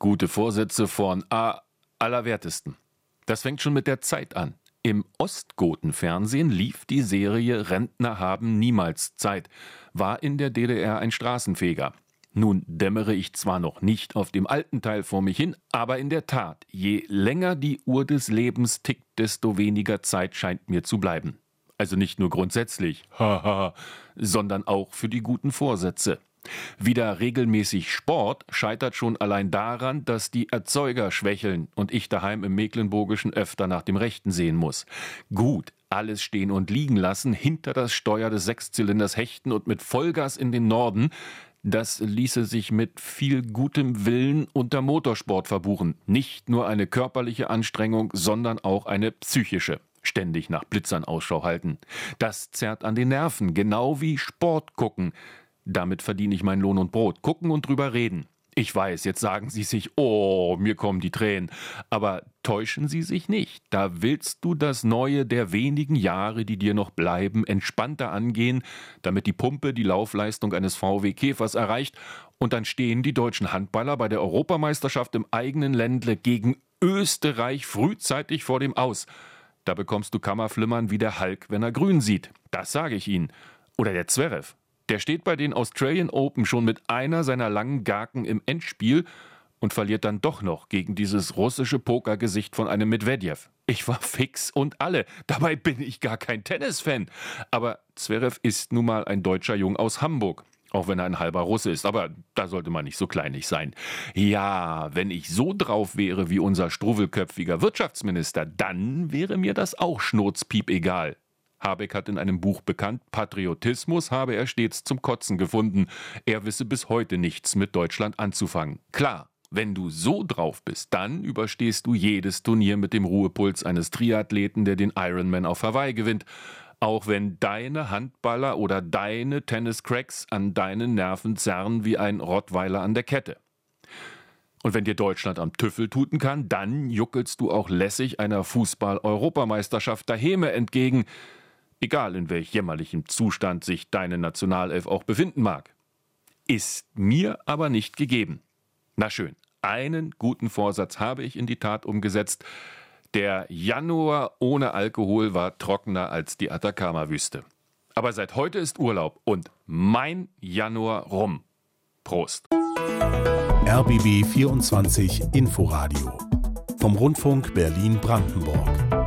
Gute Vorsätze von A allerwertesten. Das fängt schon mit der Zeit an. Im Ostgotenfernsehen lief die Serie Rentner haben niemals Zeit, war in der DDR ein Straßenfeger. Nun dämmere ich zwar noch nicht auf dem alten Teil vor mich hin, aber in der Tat, je länger die Uhr des Lebens tickt, desto weniger Zeit scheint mir zu bleiben. Also nicht nur grundsätzlich, haha, sondern auch für die guten Vorsätze. Wieder regelmäßig Sport scheitert schon allein daran, dass die Erzeuger schwächeln und ich daheim im Mecklenburgischen öfter nach dem Rechten sehen muss. Gut, alles stehen und liegen lassen, hinter das Steuer des Sechszylinders hechten und mit Vollgas in den Norden, das ließe sich mit viel gutem Willen unter Motorsport verbuchen. Nicht nur eine körperliche Anstrengung, sondern auch eine psychische. Ständig nach Blitzern Ausschau halten. Das zerrt an den Nerven, genau wie Sport gucken. Damit verdiene ich meinen Lohn und Brot. Gucken und drüber reden. Ich weiß, jetzt sagen Sie sich, oh, mir kommen die Tränen. Aber täuschen Sie sich nicht. Da willst du das Neue der wenigen Jahre, die dir noch bleiben, entspannter angehen, damit die Pumpe die Laufleistung eines VW Käfers erreicht. Und dann stehen die deutschen Handballer bei der Europameisterschaft im eigenen Ländle gegen Österreich frühzeitig vor dem Aus. Da bekommst du Kammerflimmern wie der Hulk, wenn er grün sieht. Das sage ich Ihnen. Oder der Zverev. Der steht bei den Australian Open schon mit einer seiner langen Gaken im Endspiel und verliert dann doch noch gegen dieses russische Pokergesicht von einem Medvedev. Ich war fix und alle. Dabei bin ich gar kein Tennisfan. Aber Zverev ist nun mal ein deutscher Jung aus Hamburg. Auch wenn er ein halber Russe ist, aber da sollte man nicht so kleinig sein. Ja, wenn ich so drauf wäre wie unser struwelköpfiger Wirtschaftsminister, dann wäre mir das auch schnurzpiep egal. Habeck hat in einem Buch bekannt, Patriotismus habe er stets zum Kotzen gefunden. Er wisse bis heute nichts mit Deutschland anzufangen. Klar, wenn du so drauf bist, dann überstehst du jedes Turnier mit dem Ruhepuls eines Triathleten, der den Ironman auf Hawaii gewinnt. Auch wenn deine Handballer oder deine Tenniscracks an deinen Nerven zerren wie ein Rottweiler an der Kette. Und wenn dir Deutschland am Tüffel tuten kann, dann juckelst du auch lässig einer Fußball-Europameisterschaft der Häme entgegen egal in welch jämmerlichem Zustand sich deine Nationalelf auch befinden mag. Ist mir aber nicht gegeben. Na schön, einen guten Vorsatz habe ich in die Tat umgesetzt. Der Januar ohne Alkohol war trockener als die Atacama-Wüste. Aber seit heute ist Urlaub und mein Januar rum. Prost. RBB 24 Inforadio vom Rundfunk Berlin-Brandenburg.